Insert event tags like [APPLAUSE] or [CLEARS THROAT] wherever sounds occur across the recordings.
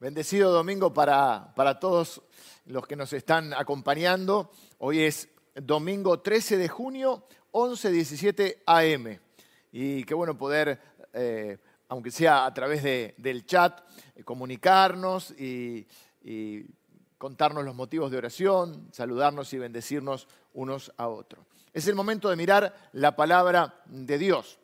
Bendecido domingo para, para, todos los que nos están acompañando. Hoy es domingo 13 de junio, 11.17 AM. Y qué bueno poder, eh, aunque sea a través de, del chat, eh, comunicarnos y, y contarnos los motivos de oración, saludarnos y bendecirnos unos a otros. Es el momento de mirar la palabra de Dios.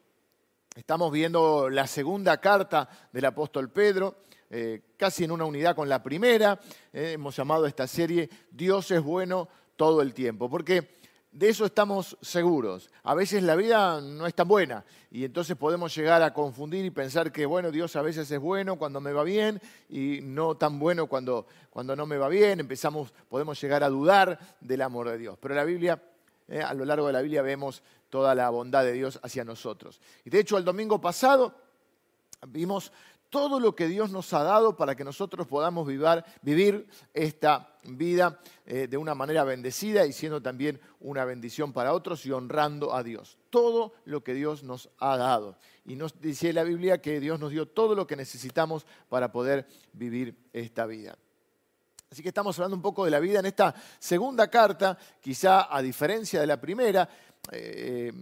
Estamos viendo la segunda carta del apóstol Pedro eh, casi en una unidad con la primera. Eh, hemos llamado a esta serie Dios es bueno todo el tiempo, porque de eso estamos seguros. A veces la vida no es tan buena y entonces podemos llegar a confundir y pensar que, bueno, Dios a veces es bueno cuando me va bien y no tan bueno cuando, cuando no me va bien. Empezamos, podemos llegar a dudar del amor de Dios. Pero la Biblia, eh, a lo largo de la Biblia vemos toda la bondad de Dios hacia nosotros. Y de hecho, el domingo pasado vimos todo lo que Dios nos ha dado para que nosotros podamos vivir esta vida eh, de una manera bendecida y siendo también una bendición para otros y honrando a Dios. Todo lo que Dios nos ha dado. Y nos dice la Biblia que Dios nos dio todo lo que necesitamos para poder vivir esta vida. Así que estamos hablando un poco de la vida en esta segunda carta, quizá a diferencia de la primera. Eh,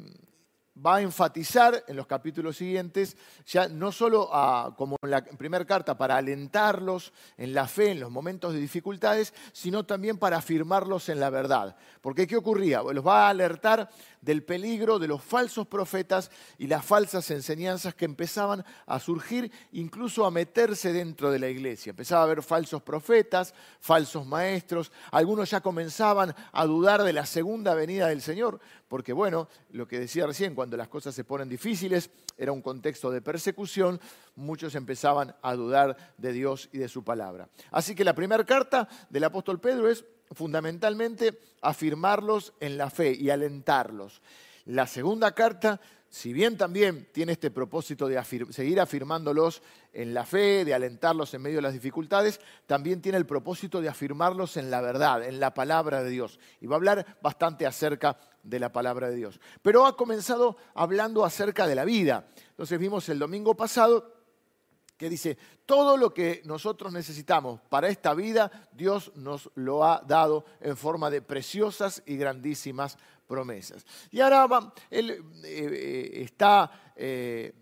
va a enfatizar en los capítulos siguientes, ya no solo como en la primera carta, para alentarlos en la fe en los momentos de dificultades, sino también para afirmarlos en la verdad. Porque ¿qué ocurría? Los va a alertar del peligro de los falsos profetas y las falsas enseñanzas que empezaban a surgir, incluso a meterse dentro de la iglesia. Empezaba a haber falsos profetas, falsos maestros, algunos ya comenzaban a dudar de la segunda venida del Señor, porque bueno, lo que decía recién, cuando las cosas se ponen difíciles, era un contexto de persecución, muchos empezaban a dudar de Dios y de su palabra. Así que la primera carta del apóstol Pedro es fundamentalmente afirmarlos en la fe y alentarlos. La segunda carta, si bien también tiene este propósito de seguir afirmándolos en la fe, de alentarlos en medio de las dificultades, también tiene el propósito de afirmarlos en la verdad, en la palabra de Dios. Y va a hablar bastante acerca de la palabra de Dios. Pero ha comenzado hablando acerca de la vida. Entonces vimos el domingo pasado que dice, todo lo que nosotros necesitamos para esta vida, Dios nos lo ha dado en forma de preciosas y grandísimas promesas. Y ahora él eh, eh, está eh,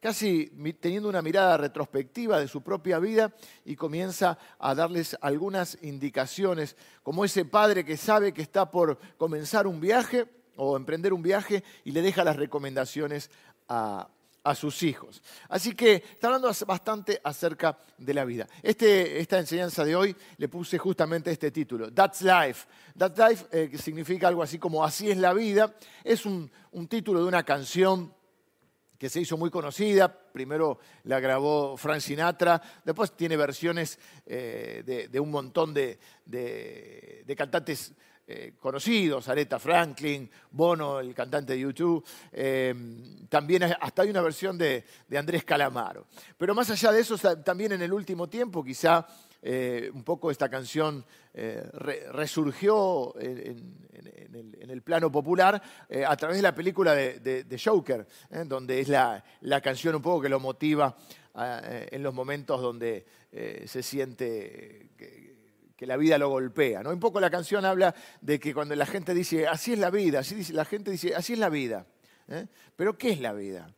casi teniendo una mirada retrospectiva de su propia vida y comienza a darles algunas indicaciones, como ese padre que sabe que está por comenzar un viaje o emprender un viaje y le deja las recomendaciones a, a sus hijos. Así que está hablando bastante acerca de la vida. Este, esta enseñanza de hoy le puse justamente este título, That's Life. That's Life, eh, significa algo así como Así es la vida, es un, título de una canción que se hizo muy conocida. Primero la grabó Frank Sinatra, después tiene versiones eh, de, un montón de, de cantantes eh, conocidos, Aretha Franklin, Bono, el cantante de YouTube, eh, también hasta hay una versión de, Andrés Calamaro. Pero más allá de eso, también en el último tiempo, quizá eh, un poco esta canción resurgió en, el, plano popular a través de la película de, Joker, donde es la, la, canción un poco que lo motiva en los momentos donde se siente... Que, la vida lo golpea. ¿no? Un poco la canción habla de que cuando la gente dice, así es la vida, así dice, la gente dice, así es la vida. ¿eh? Pero ¿qué es la vida?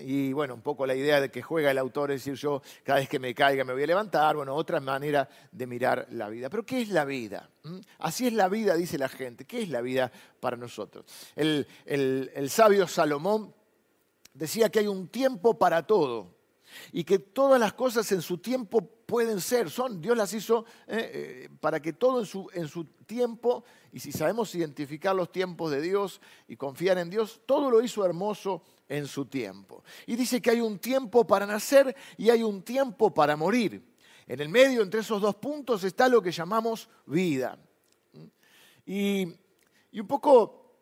Y bueno, un poco la idea de que juega el autor es decir, yo cada vez que me caiga me voy a levantar, bueno, otra manera de mirar la vida. Pero ¿qué es la vida? ¿Mm? Así es la vida, dice la gente. ¿Qué es la vida para nosotros? El, el sabio Salomón decía que hay un tiempo para todo y que todas las cosas en su tiempo pueden ser, son, Dios las hizo eh, eh, para que todo en su, en su tiempo, y si sabemos identificar los tiempos de Dios y confiar en Dios, todo lo hizo hermoso en su tiempo. Y dice que hay un tiempo para nacer y hay un tiempo para morir. En el medio, entre esos dos puntos, está lo que llamamos vida. Y, y un poco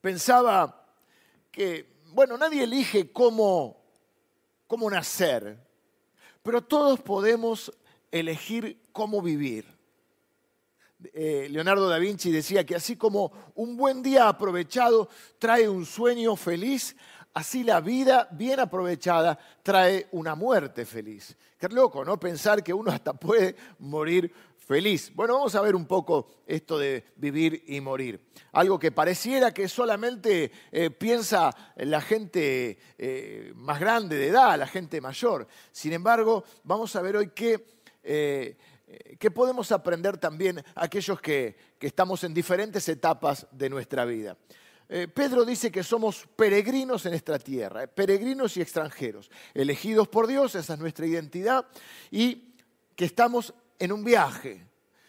pensaba que, bueno, nadie elige cómo cómo nacer, pero todos podemos elegir cómo vivir. Eh, Leonardo da Vinci decía que así como un buen día aprovechado trae un sueño feliz, así la vida bien aprovechada trae una muerte feliz. Qué loco, ¿no? Pensar que uno hasta puede morir feliz. Bueno, vamos a ver un poco esto de vivir y morir. Algo que pareciera que solamente eh, piensa la gente eh, más grande de edad, la gente mayor. Sin embargo, vamos a ver hoy qué, eh, qué podemos aprender también aquellos que, que estamos en diferentes etapas de nuestra vida. Pedro dice que somos peregrinos en esta tierra, peregrinos y extranjeros, elegidos por Dios, esa es nuestra identidad, y que estamos en un viaje,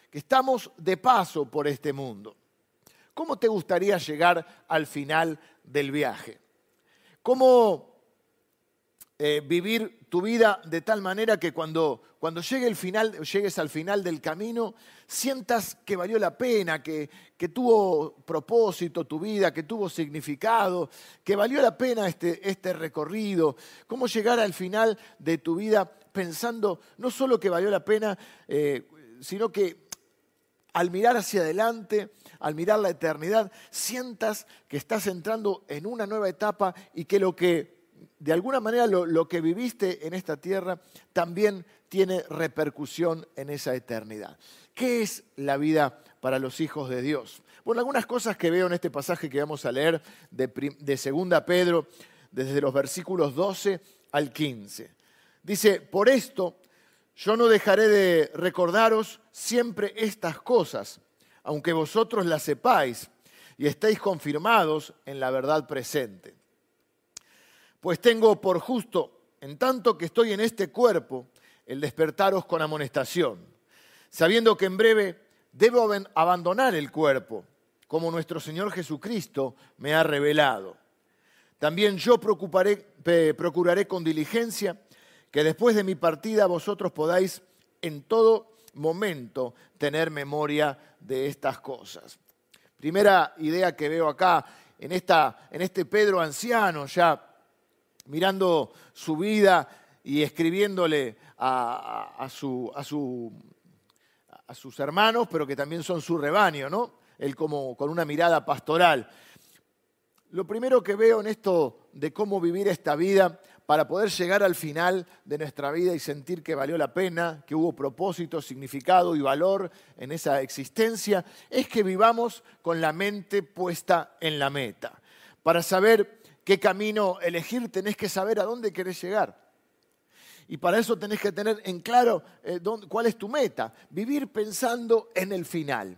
que estamos de paso por este mundo. ¿Cómo te gustaría llegar al final del viaje? ¿Cómo eh, vivir tu vida de tal manera que cuando, cuando llegue el final, llegues al final del camino, sientas que valió la pena, que, que tuvo propósito tu vida, que tuvo significado, que valió la pena este, este recorrido? ¿Cómo llegar al final de tu vida pensando no solo que valió la pena, eh, sino que al mirar hacia adelante, al mirar la eternidad, sientas que estás entrando en una nueva etapa y que lo que, de alguna manera, lo, que viviste en esta tierra también tiene repercusión en esa eternidad. ¿Qué es la vida para los hijos de Dios? Bueno, algunas cosas que veo en este pasaje que vamos a leer de, de 2 Pedro, desde los versículos 12 al 15. Dice, por esto yo no dejaré de recordaros siempre estas cosas, aunque vosotros las sepáis y estéis confirmados en la verdad presente. Pues tengo por justo, en tanto que estoy en este cuerpo, el despertaros con amonestación, sabiendo que en breve debo abandonar el cuerpo, como nuestro Señor Jesucristo me ha revelado. También yo procuraré con diligencia que después de mi partida vosotros podáis en todo momento tener memoria de estas cosas. Primera idea que veo acá, en, en este Pedro anciano, ya mirando su vida y escribiéndole a, su, a, su, a sus hermanos, pero que también son su rebaño, ¿no? Él como con una mirada pastoral. Lo primero que veo en esto de cómo vivir esta vida para poder llegar al final de nuestra vida y sentir que valió la pena, que hubo propósito, significado y valor en esa existencia, es que vivamos con la mente puesta en la meta. Para saber qué camino elegir tenés que saber a dónde querés llegar. Y para eso tenés que tener en claro eh, cuál es tu meta, vivir pensando en el final.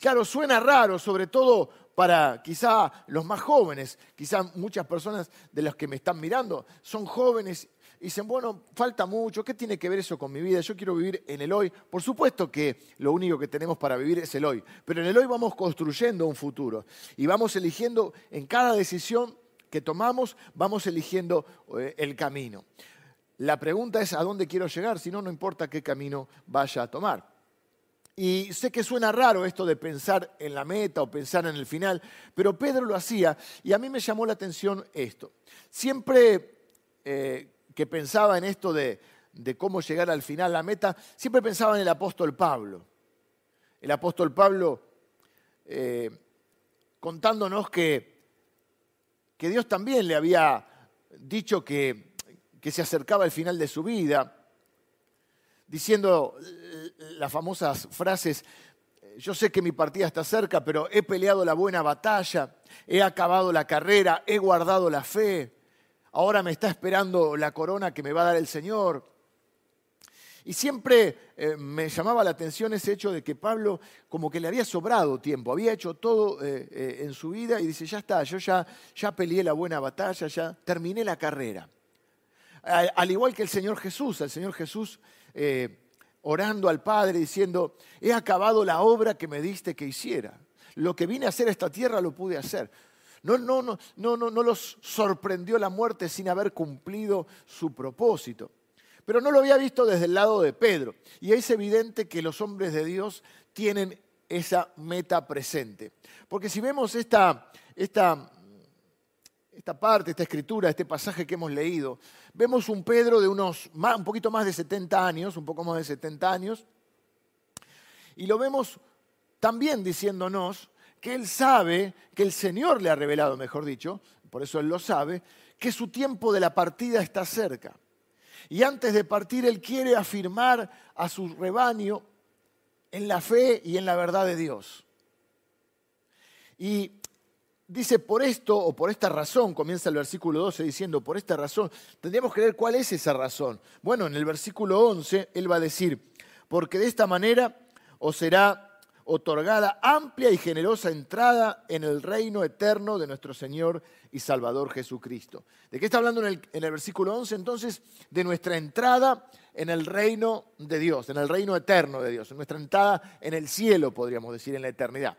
Claro, suena raro, sobre todo para quizá los más jóvenes, quizá muchas personas de las que me están mirando son jóvenes y dicen, bueno, falta mucho, ¿qué tiene que ver eso con mi vida? Yo quiero vivir en el hoy. Por supuesto que lo único que tenemos para vivir es el hoy, pero en el hoy vamos construyendo un futuro y vamos eligiendo en cada decisión que tomamos, vamos eligiendo eh, el camino. La pregunta es a dónde quiero llegar, si no, no importa qué camino vaya a tomar. Y sé que suena raro esto de pensar en la meta o pensar en el final, pero Pedro lo hacía y a mí me llamó la atención esto. Siempre eh, que pensaba en esto de, cómo llegar al final, la meta, siempre pensaba en el apóstol Pablo. El apóstol Pablo eh, contándonos que, que, Dios también le había dicho que, que se acercaba el final de su vida, diciendo las famosas frases, yo sé que mi partida está cerca, pero he peleado la buena batalla, he acabado la carrera, he guardado la fe, ahora me está esperando la corona que me va a dar el Señor. Y siempre eh, me llamaba la atención ese hecho de que Pablo como que le había sobrado tiempo, había hecho todo eh, eh, en su vida y dice, ya está, yo ya, ya peleé la buena batalla, ya terminé la carrera. Al, al igual que el Señor Jesús, el Señor Jesús orando al Padre diciendo, he acabado la obra que me diste que hiciera. Lo que vine a hacer a esta tierra lo pude hacer. No, no, no, no, no los sorprendió la muerte sin haber cumplido su propósito. Pero no lo había visto desde el lado de Pedro. Y es evidente que los hombres de Dios tienen esa meta presente. Porque si vemos esta, esta esta parte, esta escritura, este pasaje que hemos leído, vemos un Pedro de unos un poquito más de 70 años, un poco más de 70 años, y lo vemos también diciéndonos que él sabe, que el Señor le ha revelado, mejor dicho, por eso él lo sabe, que su tiempo de la partida está cerca. Y antes de partir, Él quiere afirmar a su rebaño en la fe y en la verdad de Dios. Y dice, por esto o por esta razón, comienza el versículo 12 diciendo, por esta razón, tendríamos que ver cuál es esa razón. Bueno, en el versículo 11 Él va a decir, porque de esta manera os será otorgada amplia y generosa entrada en el reino eterno de nuestro Señor y Salvador Jesucristo. ¿De qué está hablando en el, versículo 11 entonces? De nuestra entrada en el reino de Dios, en el reino eterno de Dios, en nuestra entrada en el cielo, podríamos decir, en la eternidad.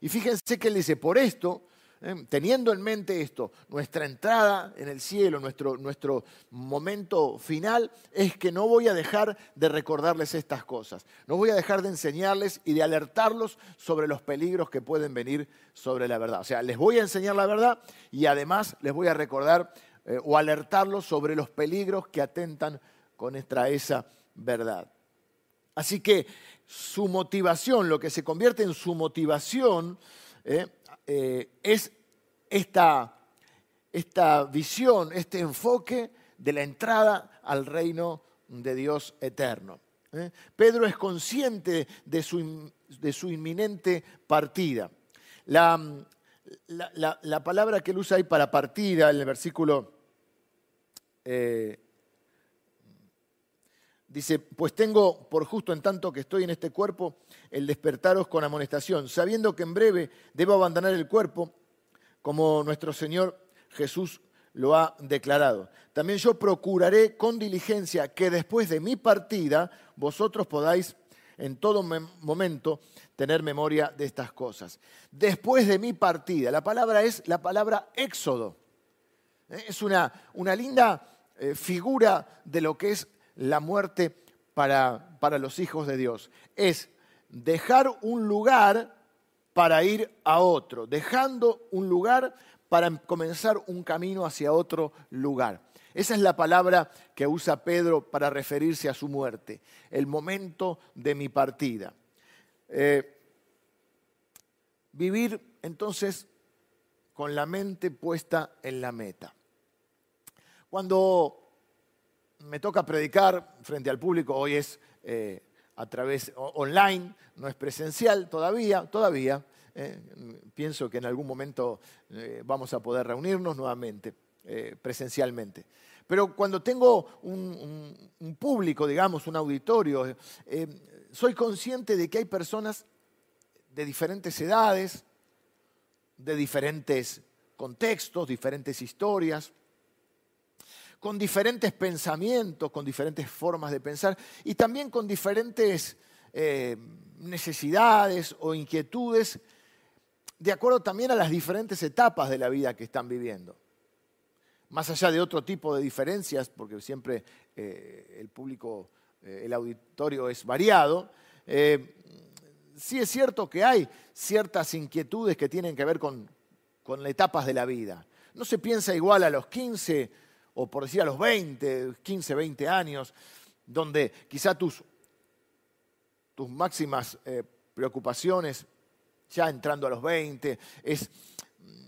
Y fíjense que él dice, por esto ¿eh? teniendo en mente esto, nuestra entrada en el cielo, nuestro, nuestro momento final, es que no voy a dejar de recordarles estas cosas, no voy a dejar de enseñarles y de alertarlos sobre los peligros que pueden venir sobre la verdad. O sea, les voy a enseñar la verdad y además les voy a recordar eh, o alertarlos sobre los peligros que atentan contra esa verdad. Así que su motivación, lo que se convierte en su motivación, eh, eh, es esta, esta visión, este enfoque de la entrada al reino de Dios eterno. ¿eh? Pedro es consciente de su, de su inminente partida. La, la, palabra que él usa ahí para partida, en el versículo, dice, pues tengo por justo en tanto que estoy en este cuerpo el despertaros con amonestación, sabiendo que en breve debo abandonar el cuerpo, como nuestro Señor Jesús lo ha declarado. También yo procuraré con diligencia que después de mi partida vosotros podáis en todo momento tener memoria de estas cosas. Después de mi partida, la palabra es la palabra éxodo. ¿Eh? Es una, una linda eh, figura de lo que es la muerte para, para los hijos de Dios. Es dejar un lugar para ir a otro, dejando un lugar para comenzar un camino hacia otro lugar. Esa es la palabra que usa Pedro para referirse a su muerte, el momento de mi partida. Eh, vivir entonces con la mente puesta en la meta. Cuando me toca predicar frente al público, hoy es eh, a través online, no es presencial todavía, todavía. Eh, pienso que en algún momento eh, vamos a poder reunirnos nuevamente presencialmente. Pero cuando tengo un público, digamos, un auditorio, soy consciente de que hay personas de diferentes edades, de diferentes contextos, diferentes historias, con diferentes pensamientos, con diferentes formas de pensar y también con diferentes eh, necesidades o inquietudes, de acuerdo también a las diferentes etapas de la vida que están viviendo. Más allá de otro tipo de diferencias, porque siempre eh, el público, eh, el auditorio es variado, sí es cierto que hay ciertas inquietudes que tienen que ver con, con etapas de la vida. No se piensa igual a los 15 o por decir a los 20, 15, 20 años, donde quizá tus, tus máximas eh, preocupaciones, ya entrando a los 20, es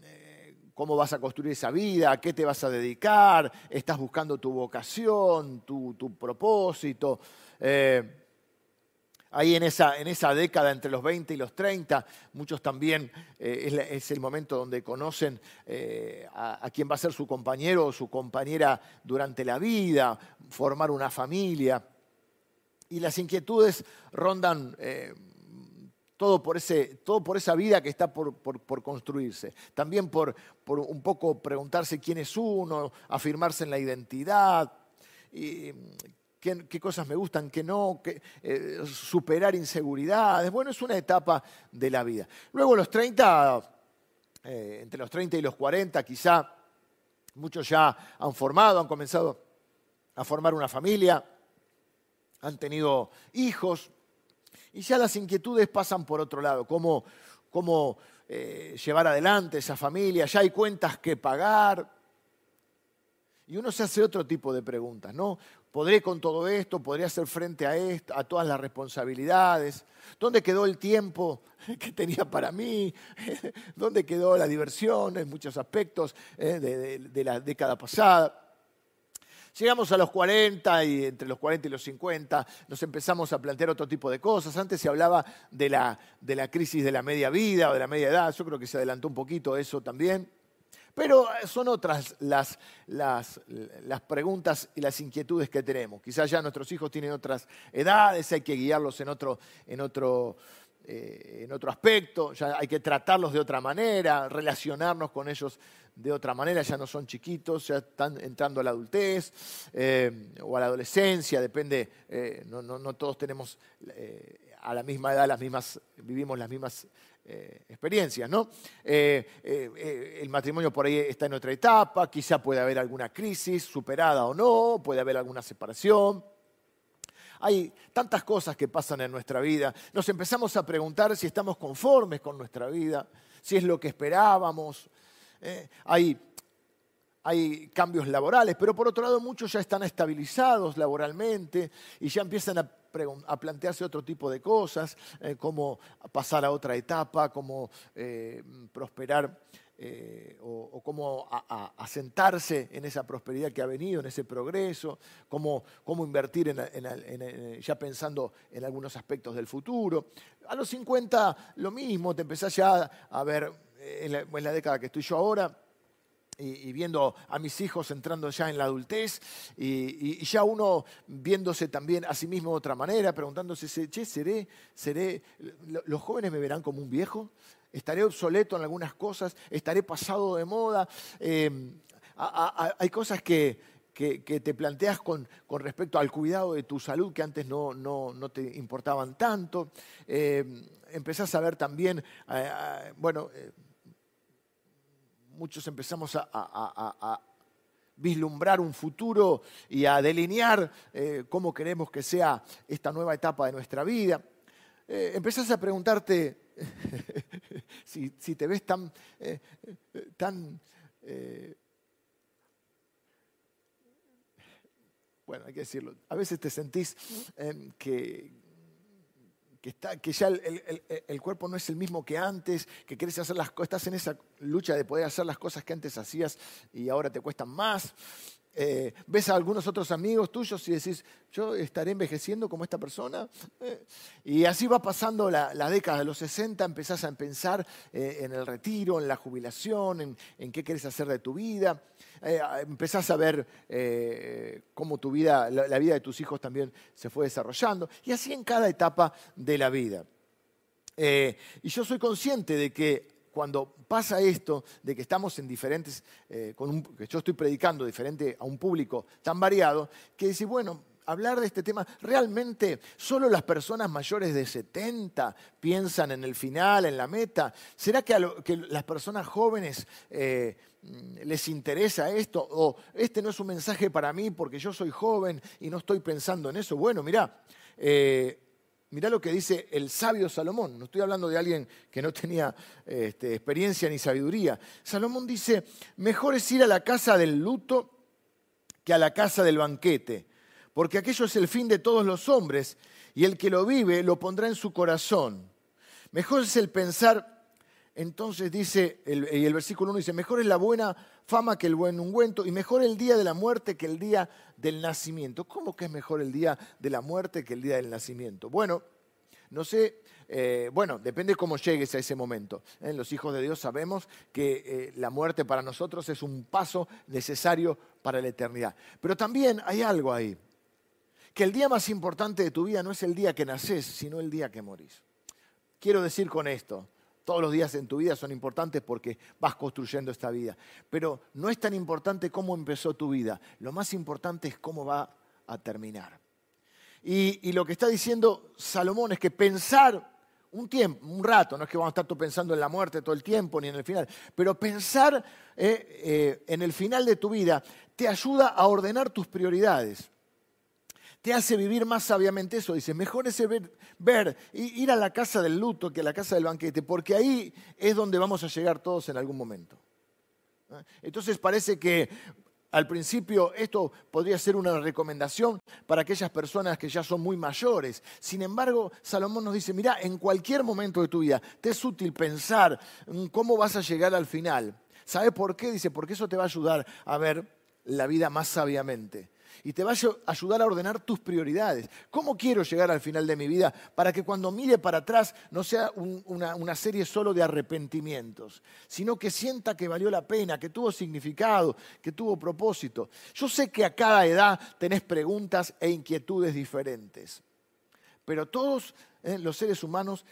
eh, cómo vas a construir esa vida, a qué te vas a dedicar, estás buscando tu vocación, tu, propósito. Eh, ahí en esa, en esa década entre los 20 y los 30, muchos también eh, es, el momento donde conocen eh, a, quién va a ser su compañero o su compañera durante la vida, formar una familia. Y las inquietudes rondan eh, todo, por ese, todo por esa vida que está por, por, construirse. También por, por un poco preguntarse quién es uno, afirmarse en la identidad. Qué, cosas me gustan, qué no, eh, superar inseguridades. Bueno, es una etapa de la vida. Luego los 30, eh, entre los 30 y los 40, quizá muchos ya han formado, han comenzado a formar una familia, han tenido hijos, y ya las inquietudes pasan por otro lado, cómo, cómo eh, llevar adelante esa familia, ya hay cuentas que pagar. Y uno se hace otro tipo de preguntas, ¿no? ¿Podré con todo esto? ¿Podré hacer frente a, esto, a todas las responsabilidades? ¿Dónde quedó el tiempo [LAUGHS] que tenía para mí? [LAUGHS] ¿Dónde quedó la diversión en muchos aspectos eh, de, la década pasada? Llegamos a los 40 y entre los 40 y los 50 nos empezamos a plantear otro tipo de cosas. Antes se hablaba de la, de la crisis de la media vida o de la media edad. Yo creo que se adelantó un poquito eso también. Pero eh, son otras las, las, preguntas y las inquietudes que tenemos. Quizás ya nuestros hijos tienen otras edades, hay que guiarlos en otro, en otro, eh, en otro aspecto, ya hay que tratarlos de otra manera, relacionarnos con ellos de otra manera, ya no son chiquitos, ya están entrando a la adultez eh, o a la adolescencia, depende, no, no, no, todos tenemos a la misma edad las mismas, vivimos las mismas eh, experiencias, ¿no? Eh, eh, el matrimonio por ahí está en otra etapa, quizá puede haber alguna crisis superada o no, puede haber alguna separación. Hay tantas cosas que pasan en nuestra vida. Nos empezamos a preguntar si estamos conformes con nuestra vida, si es lo que esperábamos. hay hay cambios laborales, pero por otro lado muchos ya están estabilizados laboralmente y ya empiezan a, plantearse otro tipo de cosas, eh, como pasar a otra etapa, como eh, prosperar eh, o, cómo asentarse en esa prosperidad que ha venido, en ese progreso, cómo, cómo invertir ya pensando en algunos aspectos del futuro. A los 50 lo mismo, te empezás ya a ver en la década que estoy yo ahora, y, viendo a mis hijos entrando ya en la adultez y, ya uno viéndose también a sí mismo de otra manera, preguntándose, che, ¿seré, seré, los jóvenes me verán como un viejo? ¿Estaré obsoleto en algunas cosas? ¿Estaré pasado de moda? Em, hay cosas que, te planteas con, respecto al cuidado de tu salud que antes no, no, te importaban tanto. Em, empezás a ver también, eh, eh, bueno, eh, muchos empezamos a, vislumbrar un futuro y a delinear eh, cómo queremos que sea esta nueva etapa de nuestra vida. Eh, empezás a preguntarte [LAUGHS] si, te ves tan, eh, tan bueno, hay que decirlo, a veces te sentís que, que, ya el, cuerpo no es el mismo que antes, que quieres hacer las cosas, estás en esa lucha de poder hacer las cosas que antes hacías y ahora te cuestan más. Eh, ves a algunos otros amigos tuyos y decís, yo estaré envejeciendo como esta persona. Eh, y así va pasando la, década de los 60, empezás a pensar eh, en el retiro, en la jubilación, en, qué quieres hacer de tu vida. empezás a ver cómo tu vida, la, vida de tus hijos también se fue desarrollando. Y así en cada etapa de la vida. y yo soy consciente de que cuando pasa esto de que estamos en diferentes, eh, que yo estoy predicando diferente a un público tan variado, que dice, bueno, hablar de este tema, realmente solo las personas mayores de 70 piensan en el final, en la meta. ¿Será que a las personas jóvenes eh, les interesa esto? ¿O este no es un mensaje para mí porque yo soy joven y no estoy pensando en eso? Bueno, mira, eh, Mirá lo que dice el sabio Salomón. No estoy hablando de alguien que no tenía este, experiencia ni sabiduría. Salomón dice, mejor es ir a la casa del luto que a la casa del banquete, porque aquello es el fin de todos los hombres y el que lo vive lo pondrá en su corazón. Mejor es el pensar, entonces dice, y el versículo 1 dice, mejor es la buena fama que el buen ungüento y mejor el día de la muerte que el día del nacimiento. ¿Cómo que es mejor el día de la muerte que el día del nacimiento? Bueno, no sé, eh, bueno, depende cómo llegues a ese momento. ¿eh? Los hijos de Dios sabemos que eh, la muerte para nosotros es un paso necesario para la eternidad. Pero también hay algo ahí, que el día más importante de tu vida no es el día que naces, sino el día que morís. Quiero decir con esto, todos los días en tu vida son importantes porque vas construyendo esta vida. Pero no es tan importante cómo empezó tu vida. Lo más importante es cómo va a terminar. Y, lo que está diciendo Salomón es que pensar un tiempo, un rato, no es que vamos a estar pensando en la muerte todo el tiempo ni en el final, pero pensar eh, eh, en el final de tu vida te ayuda a ordenar tus prioridades te hace vivir más sabiamente eso. Dice, mejor es ver, ver, ir a la casa del luto que a la casa del banquete, porque ahí es donde vamos a llegar todos en algún momento. ¿Eh? Entonces parece que al principio esto podría ser una recomendación para aquellas personas que ya son muy mayores. Sin embargo, Salomón nos dice, mira, en cualquier momento de tu vida te es útil pensar cómo vas a llegar al final. ¿Sabe por qué? Dice, porque eso te va a ayudar a ver la vida más sabiamente y te va a ayudar a ordenar tus prioridades. ¿Cómo quiero llegar al final de mi vida para que cuando mire para atrás no sea una, una serie solo de arrepentimientos, sino que sienta que valió la pena, que tuvo significado, que tuvo propósito? Yo sé que a cada edad tenés preguntas e inquietudes diferentes, pero todos ¿eh? los seres humanos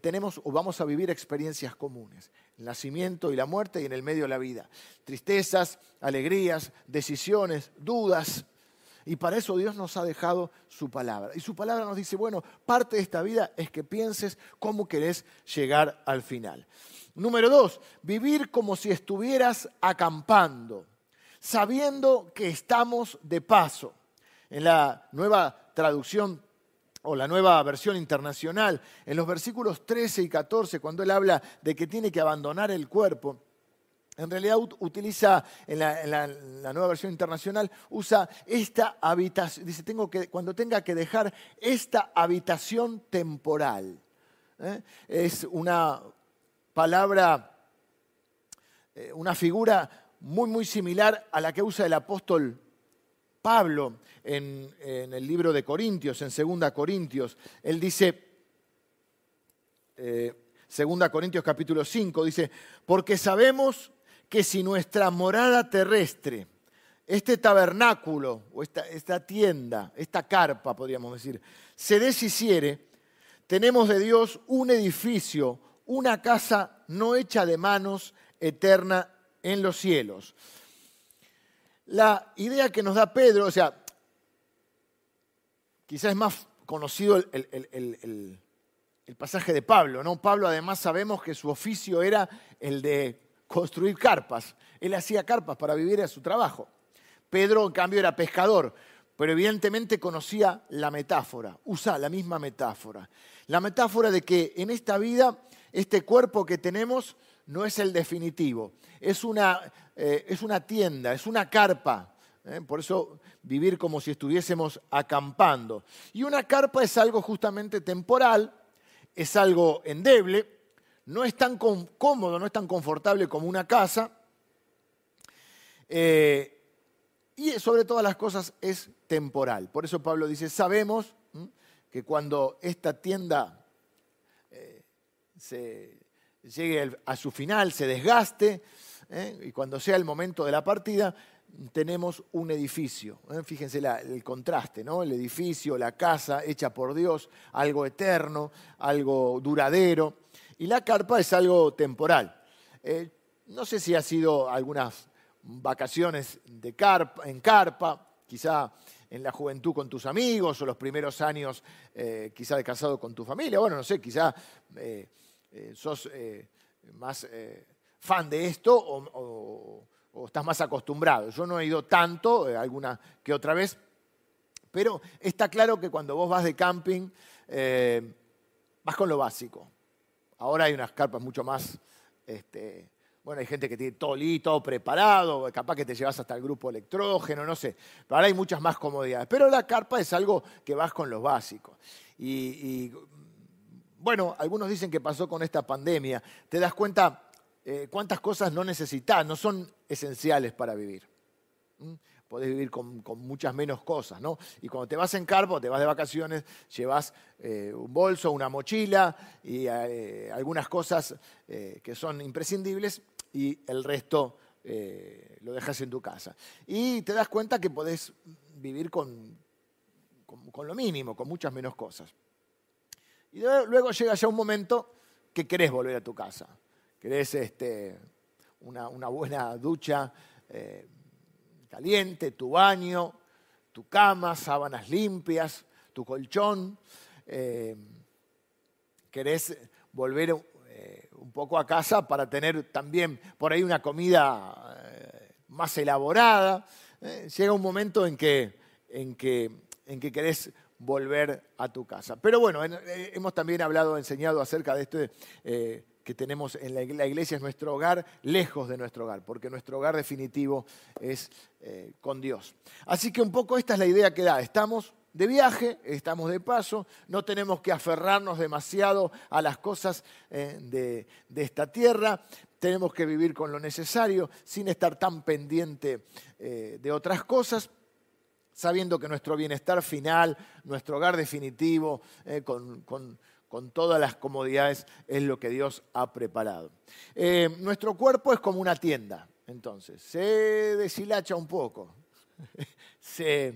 tenemos o vamos a vivir experiencias comunes. El nacimiento y la muerte y en el medio de la vida. Tristezas, alegrías, decisiones, dudas. Y para eso Dios nos ha dejado su palabra. Y su palabra nos dice, bueno, parte de esta vida es que pienses cómo querés llegar al final. Número dos, vivir como si estuvieras acampando, sabiendo que estamos de paso. En la nueva traducción o la nueva versión internacional, en los versículos 13 y 14, cuando él habla de que tiene que abandonar el cuerpo, en realidad utiliza, en la, nueva versión internacional, usa esta habitación, dice, tengo que, cuando tenga que dejar esta habitación temporal. ¿eh? Es una palabra, eh, una figura muy, muy similar a la que usa el apóstol Pablo en, el libro de Corintios, en 2 Corintios. Él dice, eh, 2 Corintios capítulo 5, dice, porque sabemos que si nuestra morada terrestre, este tabernáculo o esta, esta tienda, esta carpa, podríamos decir, se deshiciere, tenemos de Dios un edificio, una casa no hecha de manos, eterna en los cielos la idea que nos da Pedro, o sea, quizás es más conocido el, pasaje de Pablo, ¿no? Pablo además sabemos que su oficio era el de construir carpas. Él hacía carpas para vivir a su trabajo. Pedro, en cambio, era pescador, pero evidentemente conocía la metáfora, usa la misma metáfora. La metáfora de que en esta vida, este cuerpo que tenemos no es el definitivo, es una, eh, es una tienda, es una carpa. ¿eh? Por eso vivir como si estuviésemos acampando. Y una carpa es algo justamente temporal, es algo endeble, no es tan cómodo, no es tan confortable como una casa. Eh, y sobre todas las cosas es temporal. Por eso Pablo dice, sabemos que cuando esta tienda se, llegue a su final, se desgaste, ¿eh? y cuando sea el momento de la partida, tenemos un edificio. ¿eh? Fíjense el contraste, ¿no? El edificio, la casa hecha por Dios, algo eterno, algo duradero. Y la carpa es algo temporal. Eh, no sé si ha sido algunas vacaciones de carpa, en carpa, quizá en la juventud con tus amigos o los primeros años quizá de casado con tu familia. Bueno, no sé, quizá eh, sos eh, más eh, fan de esto o, estás más acostumbrado. Yo no he ido tanto, alguna que otra vez, pero está claro que cuando vos vas de camping, vas con lo básico. Ahora hay unas carpas mucho más... Este, bueno, hay gente que tiene todo listo, preparado, capaz que te llevas hasta el grupo electrógeno, no sé. Pero ahora hay muchas más comodidades. Pero la carpa es algo que vas con lo básico. y bueno, algunos dicen que pasó con esta pandemia. Te das cuenta eh, cuántas cosas no necesitas, no son esenciales para vivir. ¿Mm? Podés vivir con, muchas menos cosas, ¿no? Y cuando te vas en carpo, te vas de vacaciones, llevas eh, un bolso, una mochila y eh, algunas cosas que son imprescindibles y el resto lo dejas en tu casa. Y te das cuenta que podés vivir con lo mínimo, con muchas menos cosas. Y luego llega ya un momento que querés volver a tu casa. Querés este, una, buena ducha eh, caliente, tu baño, tu cama, sábanas limpias, tu colchón. Eh, querés volver eh, un poco a casa para tener también por ahí una comida más elaborada. llega un momento en que, en que, en que querés volver a tu casa. Pero bueno, eh, hemos también hablado, enseñado acerca de este, eh, que tenemos en la iglesia es nuestro hogar, lejos de nuestro hogar, porque nuestro hogar definitivo es eh, con Dios. Así que un poco esta es la idea que da. Estamos de viaje, estamos de paso, no tenemos que aferrarnos demasiado a las cosas de, esta tierra, tenemos que vivir con lo necesario sin estar tan pendiente de otras cosas, sabiendo que nuestro bienestar final, nuestro hogar definitivo, con con todas las comodidades, es lo que Dios ha preparado. Eh, nuestro cuerpo es como una tienda, entonces, se deshilacha un poco, [LAUGHS] se,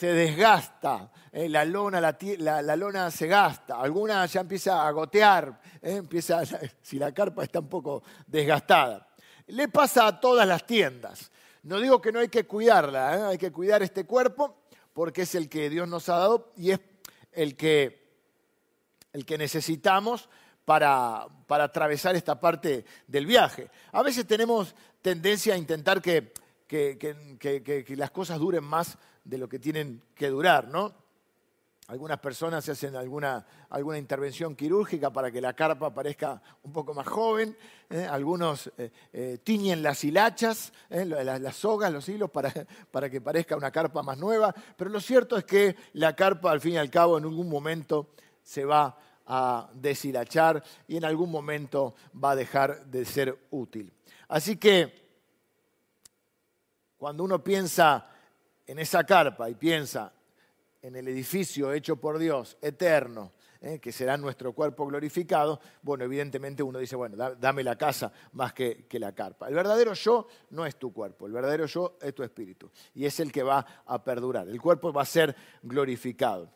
desgasta, eh, la, lona, la, lona se gasta, alguna ya empieza a gotear, eh, empieza, [LAUGHS] si la carpa está un poco desgastada. Le pasa a todas las tiendas. No digo que no hay que cuidarla, hay que cuidar este cuerpo porque es el que Dios nos ha dado y es el que el que necesitamos para, atravesar esta parte del viaje. A veces tenemos tendencia a intentar que, las cosas duren más de lo que tienen que durar, ¿no? Algunas personas se hacen alguna, alguna intervención quirúrgica para que la carpa parezca un poco más joven. ¿eh? Algunos eh, eh, tiñen las hilachas, las, las, sogas, los hilos, para, para que parezca una carpa más nueva. Pero lo cierto es que la carpa, al fin y al cabo, en algún momento se va a deshilachar y en algún momento va a dejar de ser útil. Así que cuando uno piensa en esa carpa y piensa en el edificio hecho por Dios, eterno, eh, que será nuestro cuerpo glorificado, bueno, evidentemente uno dice, bueno, dame la casa más que, que, la carpa. El verdadero yo no es tu cuerpo, el verdadero yo es tu espíritu y es el que va a perdurar. El cuerpo va a ser glorificado.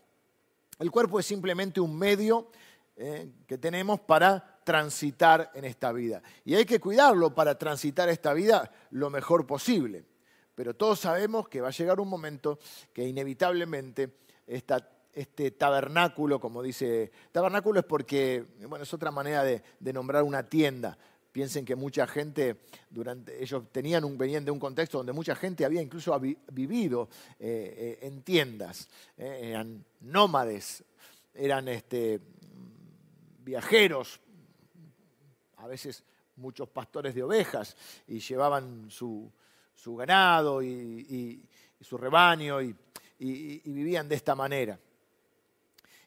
El cuerpo es simplemente un medio eh, que tenemos para transitar en esta vida. Y hay que cuidarlo para transitar esta vida lo mejor posible. Pero todos sabemos que va a llegar un momento que inevitablemente este tabernáculo, como dice, tabernáculo es porque, bueno, es otra manera de, nombrar una tienda. Piensen que mucha gente, durante, ellos tenían un, venían de un contexto donde mucha gente había incluso vivido eh, eh, en tiendas, eran nómades, eran este, viajeros, a veces muchos pastores de ovejas, y llevaban su, ganado y, su rebaño y, vivían de esta manera.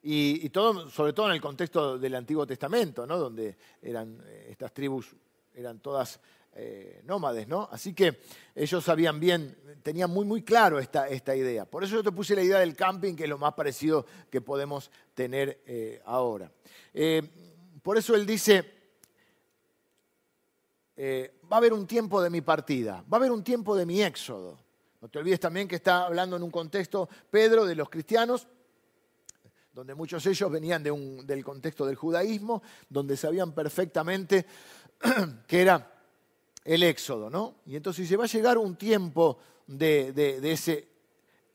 Y, todo, sobre todo en el contexto del Antiguo Testamento, ¿no? donde eran, eh, estas tribus eran todas eh, nómades, ¿no? Así que ellos sabían bien, tenían muy, muy claro esta, esta, idea. Por eso yo te puse la idea del camping, que es lo más parecido que podemos tener eh, ahora. Por eso él dice, va a haber un tiempo de mi partida, va a haber un tiempo de mi éxodo. No te olvides también que está hablando en un contexto, Pedro, de los cristianos, donde muchos de ellos venían del contexto del judaísmo, donde sabían perfectamente [CLEARS THROAT] que era el éxodo, ¿no? Y entonces se va a llegar un tiempo de, ese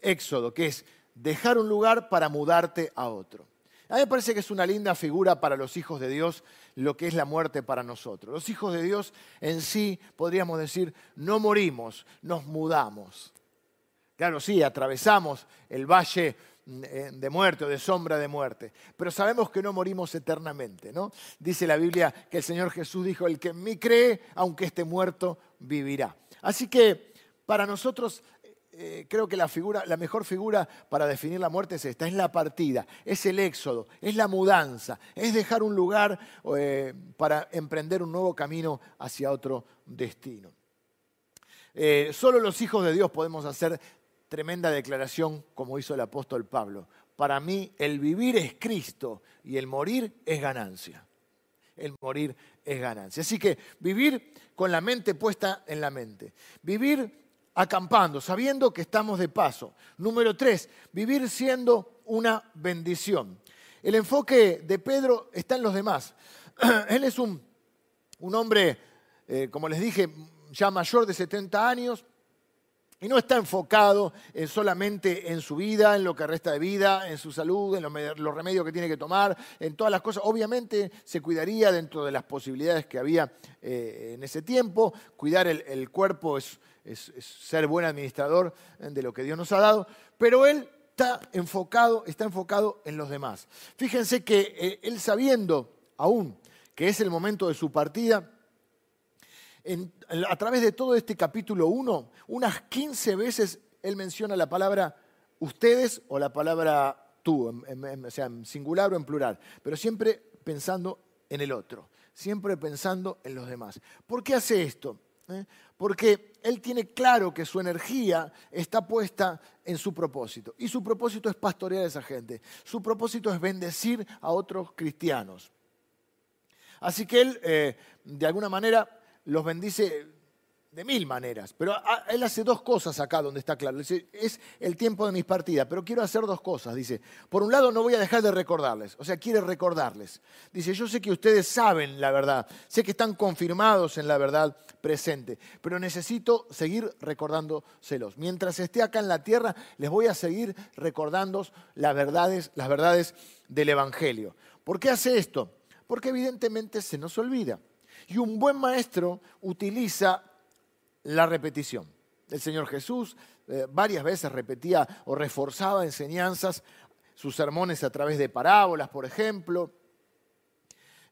éxodo, que es dejar un lugar para mudarte a otro. A mí me parece que es una linda figura para los hijos de Dios lo que es la muerte para nosotros. Los hijos de Dios en sí, podríamos decir, no morimos, nos mudamos. Claro, sí, atravesamos el valle eh, de muerte o de sombra de muerte. Pero sabemos que no morimos eternamente, ¿no? Dice la Biblia que el Señor Jesús dijo, el que en mí cree, aunque esté muerto, vivirá. Así que para nosotros eh, creo que la, figura, la mejor figura para definir la muerte es esta, es la partida, es el éxodo, es la mudanza, es dejar un lugar eh, para emprender un nuevo camino hacia otro destino. solo los hijos de Dios podemos hacer tremenda declaración como hizo el apóstol Pablo. Para mí el vivir es Cristo y el morir es ganancia. El morir es ganancia. Así que vivir con la mente puesta en la mente. Vivir acampando, sabiendo que estamos de paso. Número tres, vivir siendo una bendición. El enfoque de Pedro está en los demás. [CLEARS THROAT] Él es un, un hombre, eh, como les dije, ya mayor de 70 años, y no está enfocado solamente en su vida, en lo que resta de vida, en su salud, en los, remedios que tiene que tomar, en todas las cosas. Obviamente se cuidaría dentro de las posibilidades que había eh, en ese tiempo. Cuidar el, cuerpo es, ser buen administrador de lo que Dios nos ha dado. Pero él está enfocado, está enfocado en los demás. Fíjense que eh, él sabiendo aún que es el momento de su partida, a través de todo este capítulo 1, unas 15 veces él menciona la palabra ustedes o la palabra tú, o sea, en singular o en plural, pero siempre pensando en el otro, siempre pensando en los demás. ¿Por qué hace esto? ¿Eh? Porque él tiene claro que su energía está puesta en su propósito. Y su propósito es pastorear a esa gente. Su propósito es bendecir a otros cristianos. Así que él, eh, de alguna manera, los bendice de mil maneras, pero él hace dos cosas acá donde está claro. Dice, es el tiempo de mis partidas, pero quiero hacer dos cosas. Dice, por un lado no voy a dejar de recordarles, o sea, quiere recordarles. Dice, yo sé que ustedes saben la verdad, sé que están confirmados en la verdad presente, pero necesito seguir recordándoselos. Mientras esté acá en la tierra, les voy a seguir recordando las verdades, las verdades del Evangelio. ¿Por qué hace esto? Porque evidentemente se nos olvida. Y un buen maestro utiliza la repetición. El Señor Jesús eh, varias veces repetía o reforzaba enseñanzas, sus sermones a través de parábolas, por ejemplo.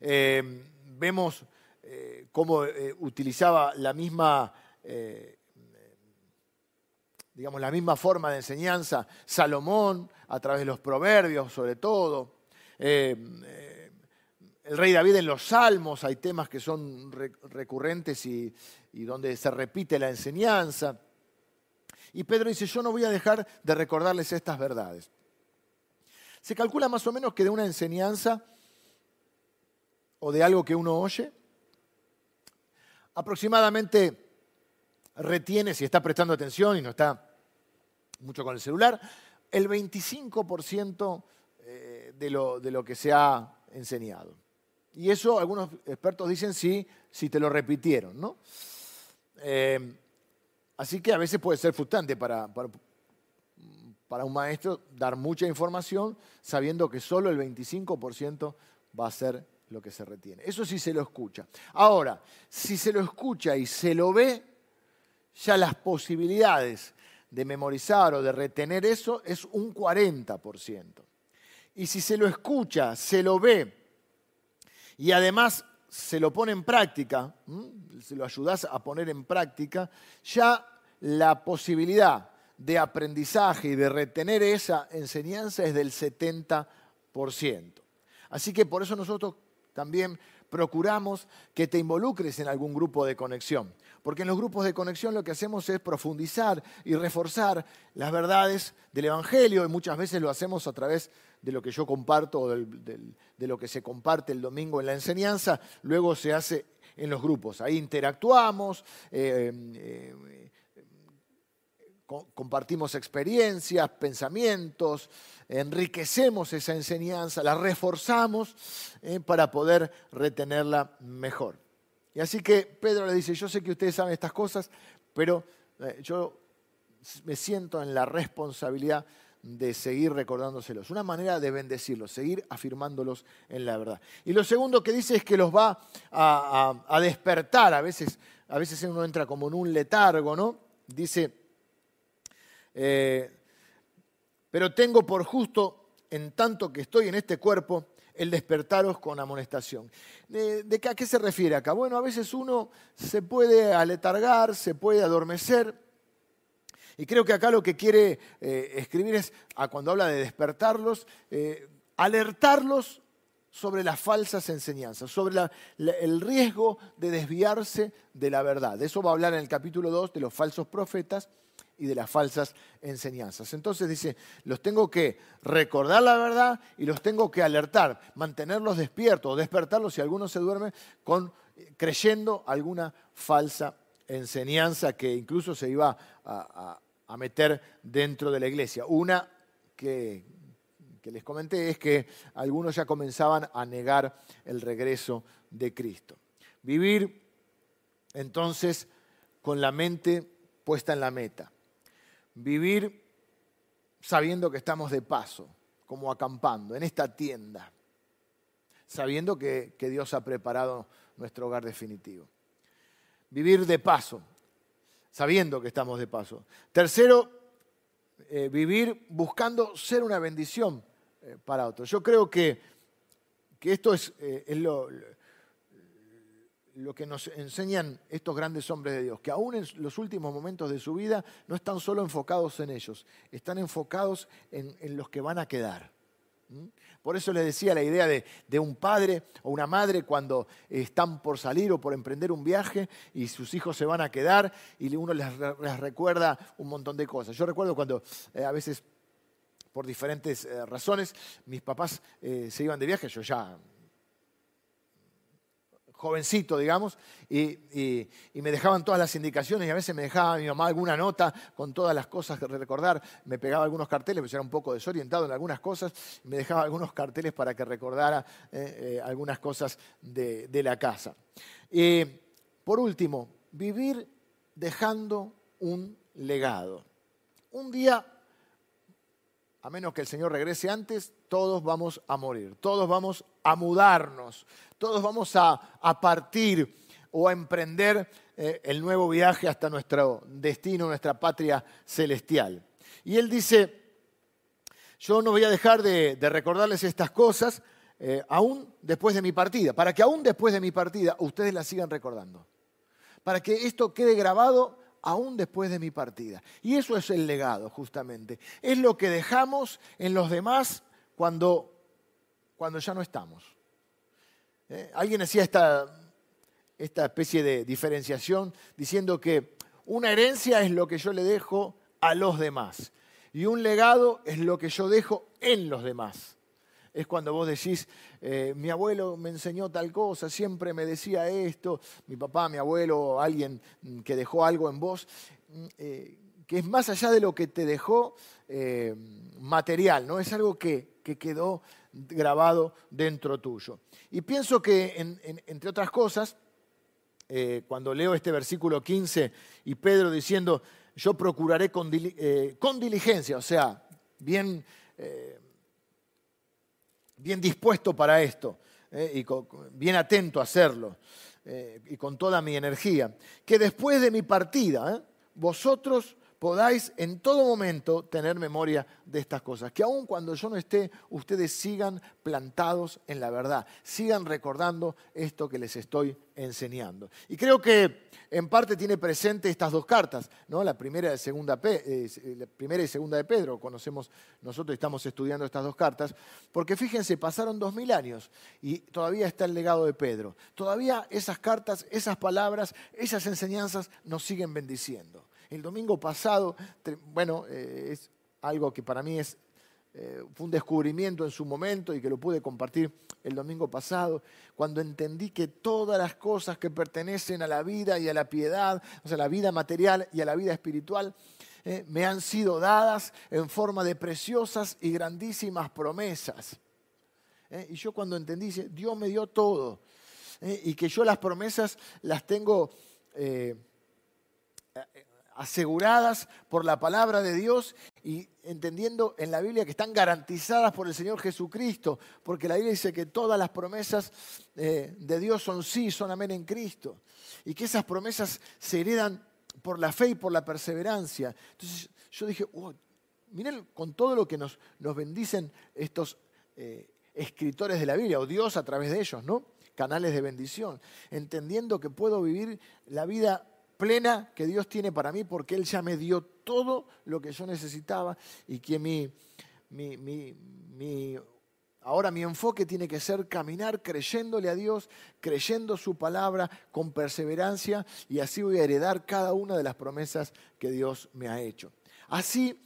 Eh, vemos eh, cómo utilizaba la misma, digamos, la misma forma de enseñanza Salomón a través de los proverbios, sobre todo el rey David en los salmos, hay temas que son recurrentes y, donde se repite la enseñanza. Y Pedro dice, yo no voy a dejar de recordarles estas verdades. Se calcula más o menos que de una enseñanza o de algo que uno oye, aproximadamente retiene, si está prestando atención y no está mucho con el celular, el 25% eh, de lo, de lo que se ha enseñado. Y eso algunos expertos dicen sí, si te lo repitieron, ¿no? Eh, así que a veces puede ser frustrante para, para, un maestro dar mucha información sabiendo que solo el 25% va a ser lo que se retiene. Eso sí se lo escucha. Ahora, si se lo escucha y se lo ve, ya las posibilidades de memorizar o de retener eso es un 40%. Y si se lo escucha, se lo ve y además se lo pone en práctica, se lo ayudas a poner en práctica, ya la posibilidad de aprendizaje y de retener esa enseñanza es del 70%. Así que por eso nosotros también procuramos que te involucres en algún grupo de conexión. Porque en los grupos de conexión lo que hacemos es profundizar y reforzar las verdades del Evangelio y muchas veces lo hacemos a través de lo que yo comparto o de lo que se comparte el domingo en la enseñanza, luego se hace en los grupos. Ahí interactuamos, eh, eh, compartimos experiencias, pensamientos, enriquecemos esa enseñanza, la reforzamos eh, para poder retenerla mejor. Y así que Pedro le dice, yo sé que ustedes saben estas cosas, pero yo me siento en la responsabilidad de seguir recordándoselos, una manera de bendecirlos, seguir afirmándolos en la verdad. Y lo segundo que dice es que los va a, despertar, a veces, a veces uno entra como en un letargo, ¿no? Dice, eh, pero tengo por justo, en tanto que estoy en este cuerpo, el despertaros con amonestación. ¿De, qué, a qué se refiere acá? Bueno, a veces uno se puede aletargar, se puede adormecer, y creo que acá lo que quiere eh, escribir es, a cuando habla de despertarlos, eh, alertarlos sobre las falsas enseñanzas, sobre el riesgo de desviarse de la verdad. De eso va a hablar en el capítulo 2 de los falsos profetas y de las falsas enseñanzas. Entonces dice, los tengo que recordar la verdad y los tengo que alertar, mantenerlos despiertos, despertarlos si alguno se duerme con creyendo alguna falsa enseñanza que incluso se iba a, a meter dentro de la iglesia. Una que, les comenté es que algunos ya comenzaban a negar el regreso de Cristo. Vivir entonces con la mente puesta en la meta. Vivir sabiendo que estamos de paso, como acampando en esta tienda, sabiendo que, que Dios ha preparado nuestro hogar definitivo. Vivir de paso, sabiendo que estamos de paso. Tercero, eh, vivir buscando ser una bendición eh, para otros. Yo creo que, esto es, eh, lo que nos enseñan estos grandes hombres de Dios, que aún en los últimos momentos de su vida no están solo enfocados en ellos, están enfocados en, los que van a quedar. ¿Mm? Por eso les decía la idea de, un padre o una madre cuando están por salir o por emprender un viaje y sus hijos se van a quedar y uno les, recuerda un montón de cosas. Yo recuerdo cuando eh, a veces por diferentes eh, razones mis papás eh, se iban de viaje, yo ya jovencito, digamos, y, me dejaban todas las indicaciones y a veces me dejaba mi mamá alguna nota con todas las cosas que recordar, me pegaba algunos carteles, pues era un poco desorientado en algunas cosas, me dejaba algunos carteles para que recordara eh, eh, algunas cosas de, de la casa. por último, vivir dejando un legado. Un día a menos que el Señor regrese antes, todos vamos a morir, todos vamos a mudarnos, todos vamos a, partir o a emprender eh, el nuevo viaje hasta nuestro destino, nuestra patria celestial. Y Él dice, yo no voy a dejar de, recordarles estas cosas eh, aún después de mi partida, para que aún después de mi partida ustedes las sigan recordando, para que esto quede grabado aún después de mi partida. Y eso es el legado, justamente. Es lo que dejamos en los demás cuando, cuando ya no estamos. ¿Eh? Alguien hacía esta, esta especie de diferenciación diciendo que una herencia es lo que yo le dejo a los demás y un legado es lo que yo dejo en los demás es cuando vos decís, eh, mi abuelo me enseñó tal cosa, siempre me decía esto, mi papá, mi abuelo, alguien que dejó algo en vos, mm, eh, que es más allá de lo que te dejó eh, material, ¿no? Es algo que, quedó grabado dentro tuyo. Y pienso que, entre otras cosas, cuando leo este versículo 15 y Pedro diciendo, yo procuraré con, diligencia, o sea, bien bien dispuesto para esto eh, y bien atento a hacerlo eh, y con toda mi energía, que después de mi partida eh, vosotros podáis en todo momento tener memoria de estas cosas. Que aun cuando yo no esté, ustedes sigan plantados en la verdad, sigan recordando esto que les estoy enseñando. Y creo que en parte tiene presente estas dos cartas, ¿no? la, primera y segunda, eh, la primera y segunda de Pedro, conocemos, nosotros estamos estudiando estas dos cartas, porque fíjense, pasaron dos mil años y todavía está el legado de Pedro. Todavía esas cartas, esas palabras, esas enseñanzas nos siguen bendiciendo. El domingo pasado, bueno, eh, es algo que para mí es, eh, fue un descubrimiento en su momento y que lo pude compartir el domingo pasado, cuando entendí que todas las cosas que pertenecen a la vida y a la piedad, o sea, la vida material y a la vida espiritual, eh, me han sido dadas en forma de preciosas y grandísimas promesas. y yo cuando entendí, Dios me dio todo, y que yo las promesas las tengo aseguradas por la palabra de Dios y entendiendo en la Biblia que están garantizadas por el Señor Jesucristo, porque la Biblia dice que todas las promesas eh, de Dios son sí, son amén en Cristo, y que esas promesas se heredan por la fe y por la perseverancia. Entonces yo dije, miren con todo lo que nos, nos bendicen estos eh, escritores de la Biblia, o Dios a través de ellos, ¿no? Canales de bendición, entendiendo que puedo vivir la vida plena que Dios tiene para mí porque Él ya me dio todo lo que yo necesitaba y que mi, mi, ahora mi enfoque tiene que ser caminar creyéndole a Dios, creyendo su palabra con perseverancia y así voy a heredar cada una de las promesas que Dios me ha hecho. Así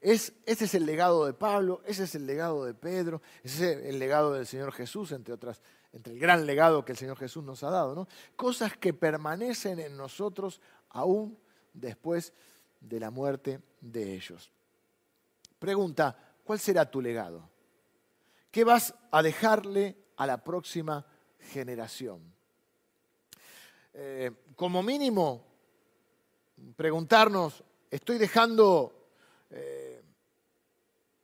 es, ese es el legado de Pablo, ese es el legado de Pedro, ese es el legado del Señor Jesús, entre otras entre el gran legado que el Señor Jesús nos ha dado. Cosas que permanecen en nosotros aún después de la muerte de ellos. Pregunta, ¿cuál será tu legado? ¿Qué vas a dejarle a la próxima generación? Eh, como mínimo, preguntarnos, ¿estoy dejando eh,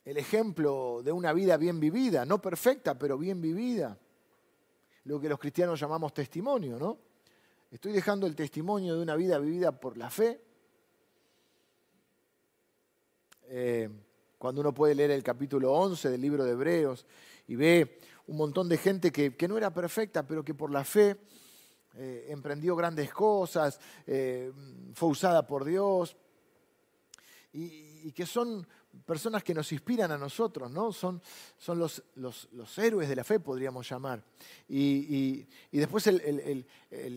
el ejemplo de una vida bien vivida? No perfecta, pero bien vivida lo que los cristianos llamamos testimonio, ¿no? Estoy dejando el testimonio de una vida vivida por la fe. Eh, cuando uno puede leer el capítulo 11 del libro de Hebreos y ve un montón de gente que, no era perfecta, pero que por la fe eh, emprendió grandes cosas, eh, fue usada por Dios, y, que son personas que nos inspiran a nosotros, ¿no? Son, son los, los, héroes de la fe, podríamos llamar. Y, después el,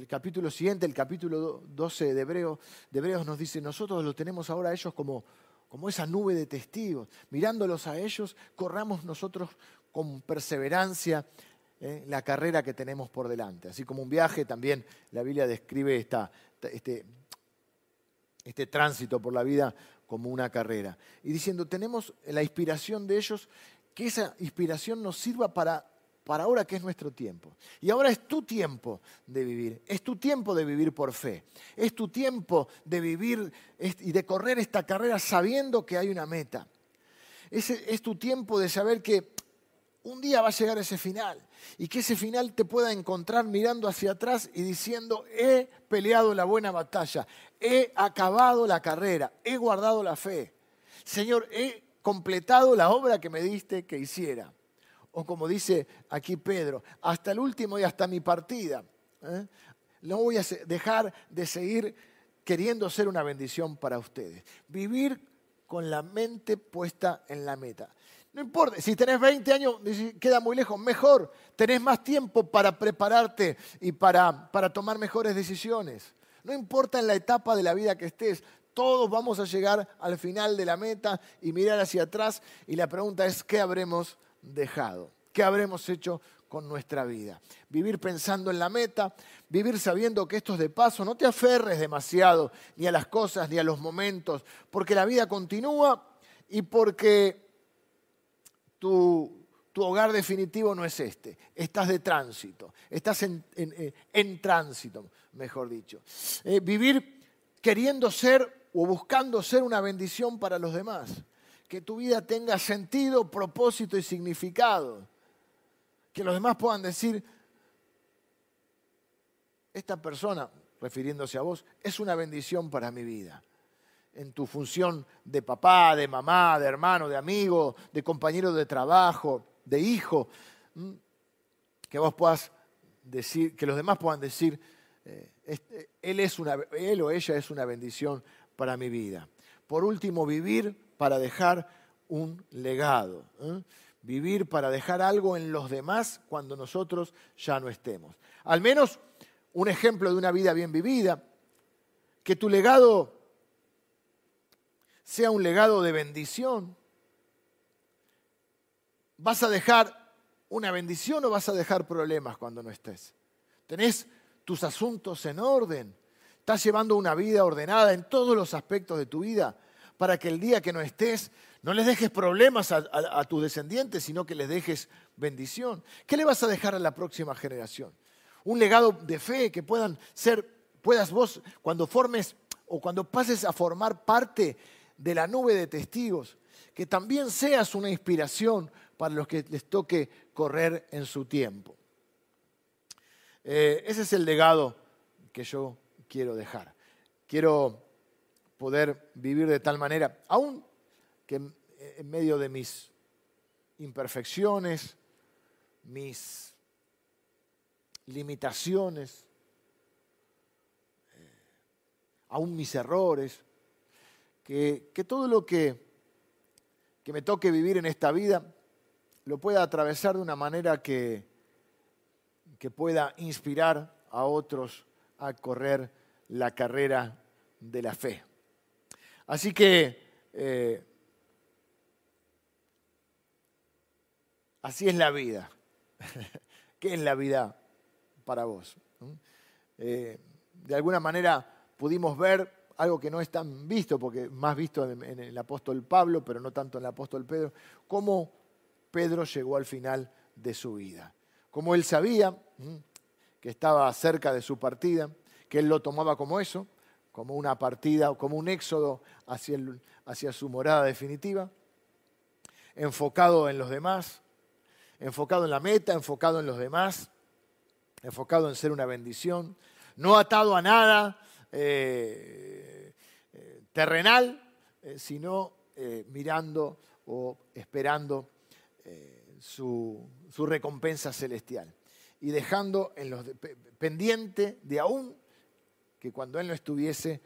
capítulo siguiente, el capítulo 12 de Hebreos, de Hebreos nos dice, nosotros lo tenemos ahora a ellos como, como esa nube de testigos. Mirándolos a ellos, corramos nosotros con perseverancia ¿eh? la carrera que tenemos por delante. Así como un viaje, también la Biblia describe esta, este, este tránsito por la vida como una carrera. Y diciendo, tenemos la inspiración de ellos, que esa inspiración nos sirva para, para ahora que es nuestro tiempo. Y ahora es tu tiempo de vivir, es tu tiempo de vivir por fe, es tu tiempo de vivir y de correr esta carrera sabiendo que hay una meta. Es, es tu tiempo de saber que un día va a llegar ese final y que ese final te pueda encontrar mirando hacia atrás y diciendo, he peleado la buena batalla, he acabado la carrera, he guardado la fe. Señor, he completado la obra que me diste que hiciera. O como dice aquí Pedro, hasta el último y hasta mi partida. ¿eh? No voy a dejar de seguir queriendo ser una bendición para ustedes. Vivir con la mente puesta en la meta. No importa, si tenés 20 años, queda muy lejos, mejor, tenés más tiempo para prepararte y para, para tomar mejores decisiones. No importa en la etapa de la vida que estés, todos vamos a llegar al final de la meta y mirar hacia atrás y la pregunta es, ¿qué habremos dejado? ¿Qué habremos hecho con nuestra vida? Vivir pensando en la meta, vivir sabiendo que esto es de paso, no te aferres demasiado ni a las cosas ni a los momentos, porque la vida continúa y porque tu, hogar definitivo no es este. Estás de tránsito, estás en, eh, tránsito, mejor dicho. Eh, vivir queriendo ser o buscando ser una bendición para los demás. Que tu vida tenga sentido, propósito y significado. Que los demás puedan decir, esta persona, refiriéndose a vos, es una bendición para mi vida en tu función de papá, de mamá, de hermano, de amigo, de compañero de trabajo, de hijo, que vos puedas decir, que los demás puedan decir, eh, este, él, es una, él o ella es una bendición para mi vida. Por último, vivir para dejar un legado. ¿eh? Vivir para dejar algo en los demás cuando nosotros ya no estemos. Al menos un ejemplo de una vida bien vivida. Que tu legado sea un legado de bendición. ¿Vas a dejar una bendición o vas a dejar problemas cuando no estés? ¿Tenés tus asuntos en orden? ¿Estás llevando una vida ordenada en todos los aspectos de tu vida para que el día que no estés no les dejes problemas a, tus descendientes, sino que les dejes bendición? ¿Qué le vas a dejar a la próxima generación? Un legado de fe que puedan ser, puedas vos, cuando formes o cuando pases a formar parte de la nube de testigos, que también seas una inspiración para los que les toque correr en su tiempo. Eh, ese es el legado que yo quiero dejar. Quiero poder vivir de tal manera, aún que en medio de mis imperfecciones, mis limitaciones, eh, aún mis errores, que, todo lo que, que me toque vivir en esta vida lo pueda atravesar de una manera que, que pueda inspirar a otros a correr la carrera de la fe. Así que eh, así es la vida. [LAUGHS] ¿Qué es la vida para vos? ¿Mm? Eh, de alguna manera pudimos ver algo que no es tan visto, porque más visto en, el apóstol Pablo, pero no tanto en el apóstol Pedro, cómo Pedro llegó al final de su vida. Como él sabía que estaba cerca de su partida, que él lo tomaba como eso, como una partida, como un éxodo hacia, hacia su morada definitiva, enfocado en los demás, enfocado en la meta, enfocado en los demás, enfocado en ser una bendición, no atado a nada, eh, eh, terrenal, eh, sino mirando o esperando su, recompensa celestial. y dejando en los pendiente de aún que cuando Él no estuviese,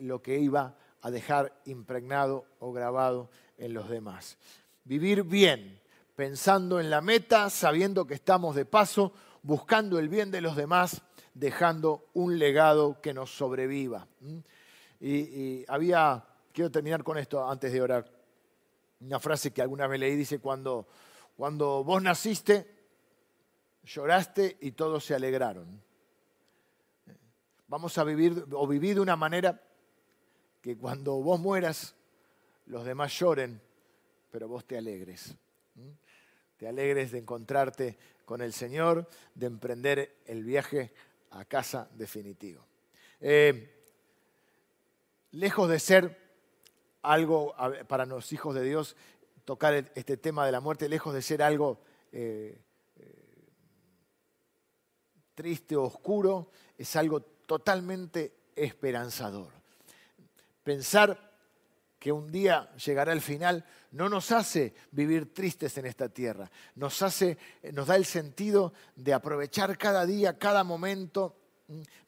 lo que iba a dejar impregnado o grabado en los demás. Vivir bien, pensando en la meta, sabiendo que estamos de paso, buscando el bien de los demás, dejando un legado que nos sobreviva. Y, había, quiero terminar con esto antes de orar, una frase que alguna vez leí, dice, cuando, cuando vos naciste, lloraste y todos se alegraron. Vamos a vivir o vivir de una manera que cuando vos mueras, los demás lloren, pero vos te alegres. Te alegres de encontrarte con el Señor, de emprender el viaje a casa definitivo. Eh, lejos de ser algo para los hijos de Dios, tocar este tema de la muerte, lejos de ser algo eh, eh, triste o oscuro, es algo totalmente esperanzador. Pensar que un día llegará el final no nos hace vivir tristes en esta tierra, nos hace, nos da el sentido de aprovechar cada día, cada momento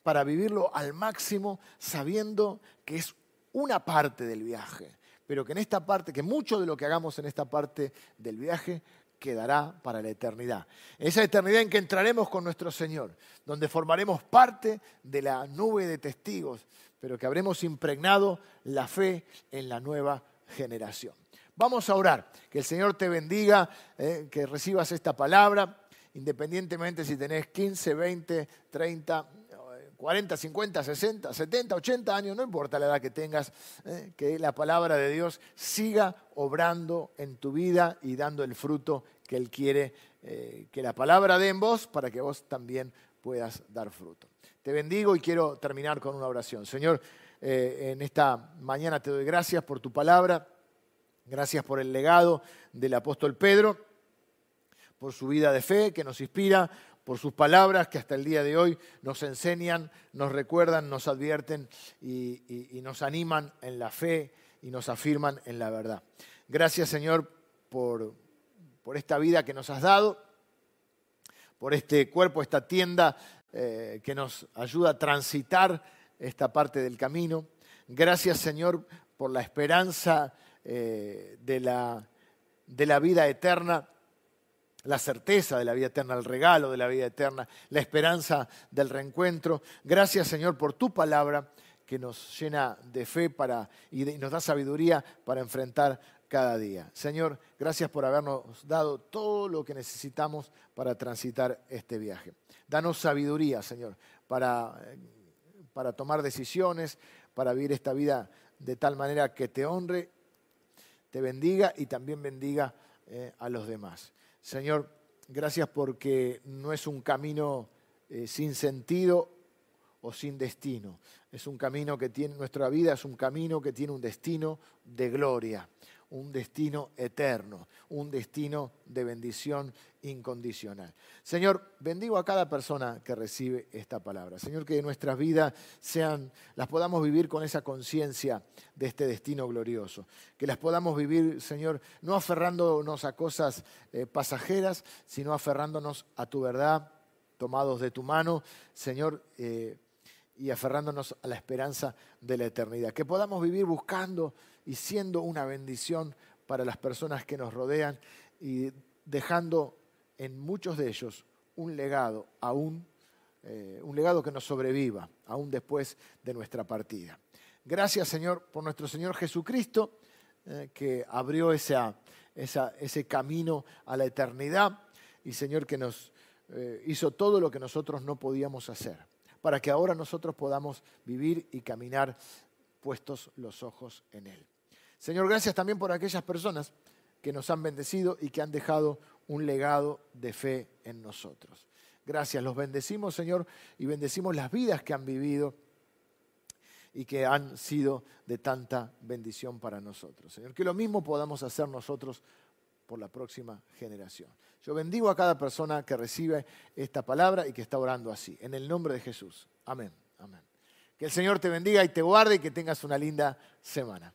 para vivirlo al máximo, sabiendo que es una parte del viaje, pero que en esta parte, que mucho de lo que hagamos en esta parte del viaje quedará para la eternidad. Esa eternidad en que entraremos con nuestro Señor, donde formaremos parte de la nube de testigos, pero que habremos impregnado la fe en la nueva generación. Vamos a orar, que el Señor te bendiga, eh, que recibas esta palabra, independientemente si tenés 15, 20, 30 40, 50, 60, 70, 80 años, no importa la edad que tengas, eh, que la palabra de Dios siga obrando en tu vida y dando el fruto que Él quiere eh, que la palabra dé en vos para que vos también puedas dar fruto. Te bendigo y quiero terminar con una oración. Señor, en esta mañana te doy gracias por tu palabra, gracias por el legado del apóstol Pedro, por su vida de fe que nos inspira, por sus palabras que hasta el día de hoy nos enseñan, nos recuerdan, nos advierten y, nos animan en la fe y nos afirman en la verdad. Gracias Señor por, por esta vida que nos has dado, por este cuerpo, esta tienda eh, que nos ayuda a transitar esta parte del camino. Gracias Señor por la esperanza eh, de, la, de la vida eterna la certeza de la vida eterna, el regalo de la vida eterna, la esperanza del reencuentro. Gracias Señor por tu palabra que nos llena de fe para, y, nos da sabiduría para enfrentar cada día. Señor, gracias por habernos dado todo lo que necesitamos para transitar este viaje. Danos sabiduría, Señor, para, para tomar decisiones, para vivir esta vida de tal manera que te honre, te bendiga y también bendiga eh, a los demás. Señor, gracias porque no es un camino eh, sin sentido o sin destino. Es un camino que tiene, nuestra vida es un camino que tiene un destino de gloria un destino eterno, un destino de bendición incondicional. Señor, bendigo a cada persona que recibe esta palabra. Señor, que nuestras vidas sean, las podamos vivir con esa conciencia de este destino glorioso. Que las podamos vivir, Señor, no aferrándonos a cosas eh, pasajeras, sino aferrándonos a tu verdad, tomados de tu mano, Señor, eh, y aferrándonos a la esperanza de la eternidad. Que podamos vivir buscando y siendo una bendición para las personas que nos rodean y dejando en muchos de ellos un legado aún, eh, un legado que nos sobreviva aún después de nuestra partida. Gracias Señor por nuestro Señor Jesucristo eh, que abrió esa, ese camino a la eternidad y Señor que nos eh, hizo todo lo que nosotros no podíamos hacer para que ahora nosotros podamos vivir y caminar puestos los ojos en Él. Señor, gracias también por aquellas personas que nos han bendecido y que han dejado un legado de fe en nosotros. Gracias, los bendecimos, Señor, y bendecimos las vidas que han vivido y que han sido de tanta bendición para nosotros. Señor, que lo mismo podamos hacer nosotros por la próxima generación. Yo bendigo a cada persona que recibe esta palabra y que está orando así. En el nombre de Jesús. Amén. Amén. Que el Señor te bendiga y te guarde y que tengas una linda semana.